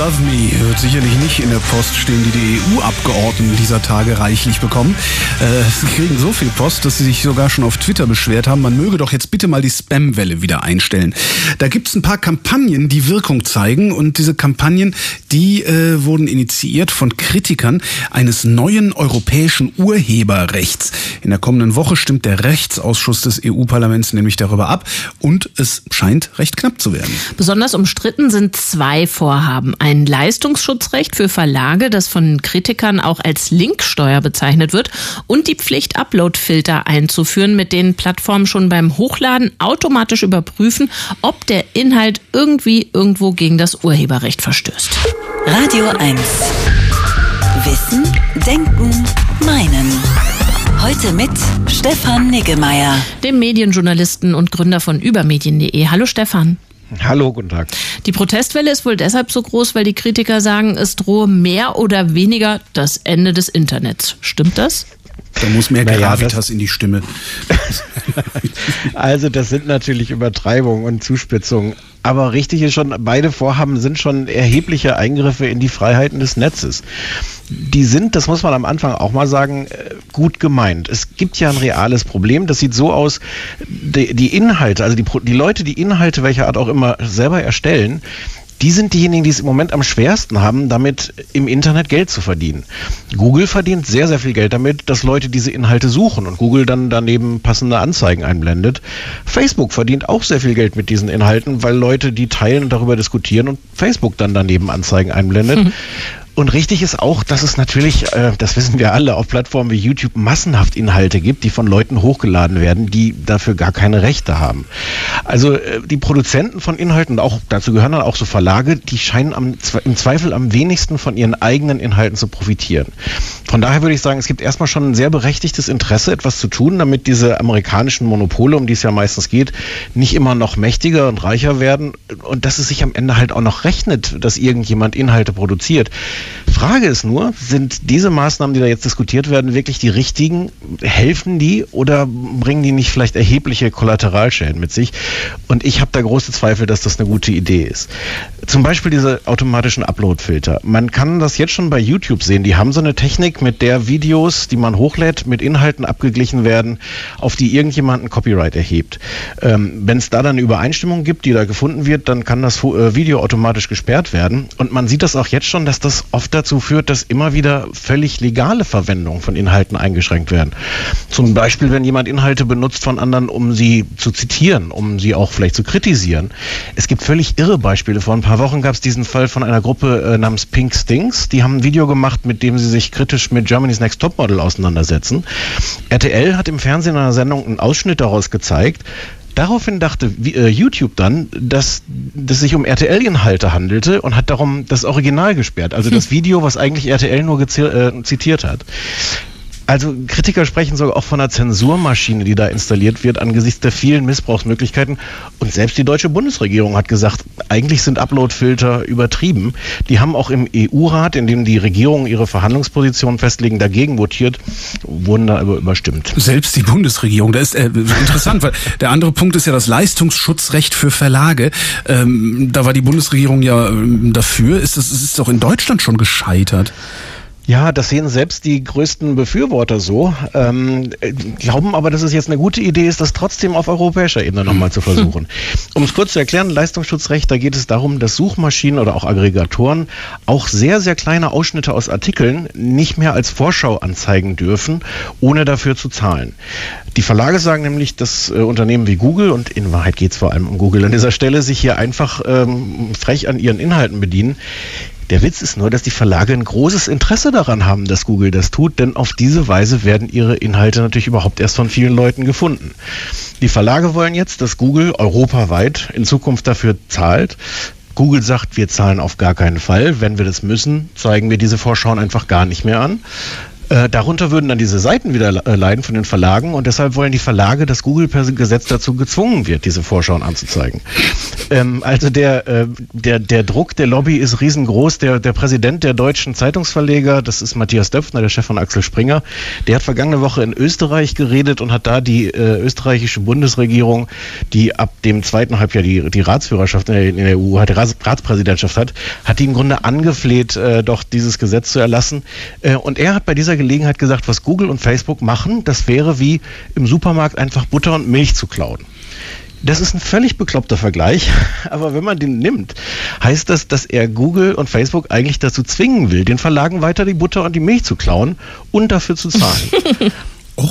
Love Me wird sicherlich nicht in der Post stehen, die die EU-Abgeordneten dieser Tage reichlich bekommen. Äh, sie kriegen so viel Post, dass sie sich sogar schon auf Twitter beschwert haben, man möge doch jetzt bitte mal die Spam-Welle wieder einstellen. Da gibt's ein paar Kampagnen, die Wirkung zeigen und diese Kampagnen, die äh, wurden initiiert von Kritikern eines neuen europäischen Urheberrechts. In der kommenden Woche stimmt der Rechtsausschuss des EU-Parlaments nämlich darüber ab und es scheint recht knapp zu werden. Besonders umstritten sind zwei Vorhaben. Ein Leistungsschutzrecht für Verlage, das von Kritikern auch als Linksteuer bezeichnet wird, und die Pflicht, Uploadfilter einzuführen, mit denen Plattformen schon beim Hochladen automatisch überprüfen, ob der Inhalt irgendwie irgendwo gegen das Urheberrecht verstößt. Radio 1. Wissen, Denken, Meinen. Heute mit Stefan Niggemeier, dem Medienjournalisten und Gründer von übermedien.de. Hallo Stefan. Hallo, guten Tag. Die Protestwelle ist wohl deshalb so groß, weil die Kritiker sagen, es drohe mehr oder weniger das Ende des Internets. Stimmt das? Da muss mehr naja, Gravitas in die Stimme. also das sind natürlich Übertreibungen und Zuspitzungen. Aber richtig ist schon, beide Vorhaben sind schon erhebliche Eingriffe in die Freiheiten des Netzes. Die sind, das muss man am Anfang auch mal sagen, äh, gut gemeint. Es gibt ja ein reales Problem. Das sieht so aus, die, die Inhalte, also die, die Leute, die Inhalte welcher Art auch immer selber erstellen, die sind diejenigen, die es im Moment am schwersten haben, damit im Internet Geld zu verdienen. Google verdient sehr, sehr viel Geld damit, dass Leute diese Inhalte suchen und Google dann daneben passende Anzeigen einblendet. Facebook verdient auch sehr viel Geld mit diesen Inhalten, weil Leute die teilen und darüber diskutieren und Facebook dann daneben Anzeigen einblendet. Mhm. Und richtig ist auch, dass es natürlich, äh, das wissen wir alle, auf Plattformen wie YouTube massenhaft Inhalte gibt, die von Leuten hochgeladen werden, die dafür gar keine Rechte haben. Also äh, die Produzenten von Inhalten, auch dazu gehören dann auch so Verlage, die scheinen am, im Zweifel am wenigsten von ihren eigenen Inhalten zu profitieren. Von daher würde ich sagen, es gibt erstmal schon ein sehr berechtigtes Interesse, etwas zu tun, damit diese amerikanischen Monopole, um die es ja meistens geht, nicht immer noch mächtiger und reicher werden und dass es sich am Ende halt auch noch rechnet, dass irgendjemand Inhalte produziert. Frage ist nur, sind diese Maßnahmen, die da jetzt diskutiert werden, wirklich die richtigen? Helfen die oder bringen die nicht vielleicht erhebliche Kollateralschäden mit sich? Und ich habe da große Zweifel, dass das eine gute Idee ist. Zum Beispiel diese automatischen Upload-Filter. Man kann das jetzt schon bei YouTube sehen. Die haben so eine Technik, mit der Videos, die man hochlädt, mit Inhalten abgeglichen werden, auf die irgendjemand ein Copyright erhebt. Ähm, Wenn es da dann Übereinstimmung gibt, die da gefunden wird, dann kann das äh, Video automatisch gesperrt werden. Und man sieht das auch jetzt schon, dass das oft dazu führt, dass immer wieder völlig legale Verwendungen von Inhalten eingeschränkt werden. Zum Beispiel, wenn jemand Inhalte benutzt von anderen, um sie zu zitieren, um sie auch vielleicht zu kritisieren. Es gibt völlig irre Beispiele. Vor ein paar Wochen gab es diesen Fall von einer Gruppe äh, namens Pink Stings. Die haben ein Video gemacht, mit dem sie sich kritisch mit Germany's Next Topmodel auseinandersetzen. RTL hat im Fernsehen in einer Sendung einen Ausschnitt daraus gezeigt. Daraufhin dachte äh, YouTube dann, dass es sich um RTL-Inhalte handelte und hat darum das Original gesperrt. Also das Video, was eigentlich RTL nur äh, zitiert hat. Also Kritiker sprechen sogar auch von einer Zensurmaschine, die da installiert wird angesichts der vielen Missbrauchsmöglichkeiten. Und selbst die deutsche Bundesregierung hat gesagt, eigentlich sind Uploadfilter übertrieben. Die haben auch im EU-Rat, in dem die Regierungen ihre Verhandlungsposition festlegen, dagegen votiert, wurden da aber überstimmt. Selbst die Bundesregierung, das ist äh, interessant, weil der andere Punkt ist ja das Leistungsschutzrecht für Verlage. Ähm, da war die Bundesregierung ja ähm, dafür. Ist das ist doch in Deutschland schon gescheitert. Ja, das sehen selbst die größten Befürworter so, ähm, glauben aber, dass es jetzt eine gute Idee ist, das trotzdem auf europäischer Ebene nochmal zu versuchen. Um es kurz zu erklären, Leistungsschutzrecht, da geht es darum, dass Suchmaschinen oder auch Aggregatoren auch sehr, sehr kleine Ausschnitte aus Artikeln nicht mehr als Vorschau anzeigen dürfen, ohne dafür zu zahlen. Die Verlage sagen nämlich, dass äh, Unternehmen wie Google, und in Wahrheit geht es vor allem um Google an dieser Stelle, sich hier einfach ähm, frech an ihren Inhalten bedienen. Der Witz ist nur, dass die Verlage ein großes Interesse daran haben, dass Google das tut, denn auf diese Weise werden ihre Inhalte natürlich überhaupt erst von vielen Leuten gefunden. Die Verlage wollen jetzt, dass Google europaweit in Zukunft dafür zahlt. Google sagt, wir zahlen auf gar keinen Fall. Wenn wir das müssen, zeigen wir diese Vorschauen einfach gar nicht mehr an. Äh, darunter würden dann diese Seiten wieder äh, leiden von den Verlagen und deshalb wollen die Verlage, dass Google per Gesetz dazu gezwungen wird, diese Vorschauen anzuzeigen. Ähm, also der, äh, der, der Druck der Lobby ist riesengroß. Der, der Präsident der deutschen Zeitungsverleger, das ist Matthias Döpfner, der Chef von Axel Springer, der hat vergangene Woche in Österreich geredet und hat da die äh, österreichische Bundesregierung, die ab dem zweiten Halbjahr die, die Ratsführerschaft in der, in der EU hat, die Rats, Ratspräsidentschaft hat, hat die im Grunde angefleht, äh, doch dieses Gesetz zu erlassen. Äh, und er hat bei dieser Gelegenheit gesagt, was Google und Facebook machen, das wäre wie im Supermarkt einfach Butter und Milch zu klauen. Das ist ein völlig bekloppter Vergleich, aber wenn man den nimmt, heißt das, dass er Google und Facebook eigentlich dazu zwingen will, den Verlagen weiter die Butter und die Milch zu klauen und dafür zu zahlen.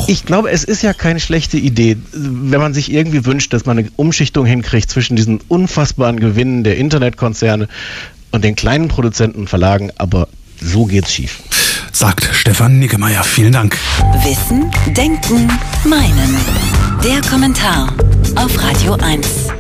Ich glaube, es ist ja keine schlechte Idee, wenn man sich irgendwie wünscht, dass man eine Umschichtung hinkriegt zwischen diesen unfassbaren Gewinnen der Internetkonzerne und den kleinen Produzenten und Verlagen, aber so geht's schief. Sagt Stefan Nickemeyer. Vielen Dank. Wissen, Denken, Meinen. Der Kommentar auf Radio 1.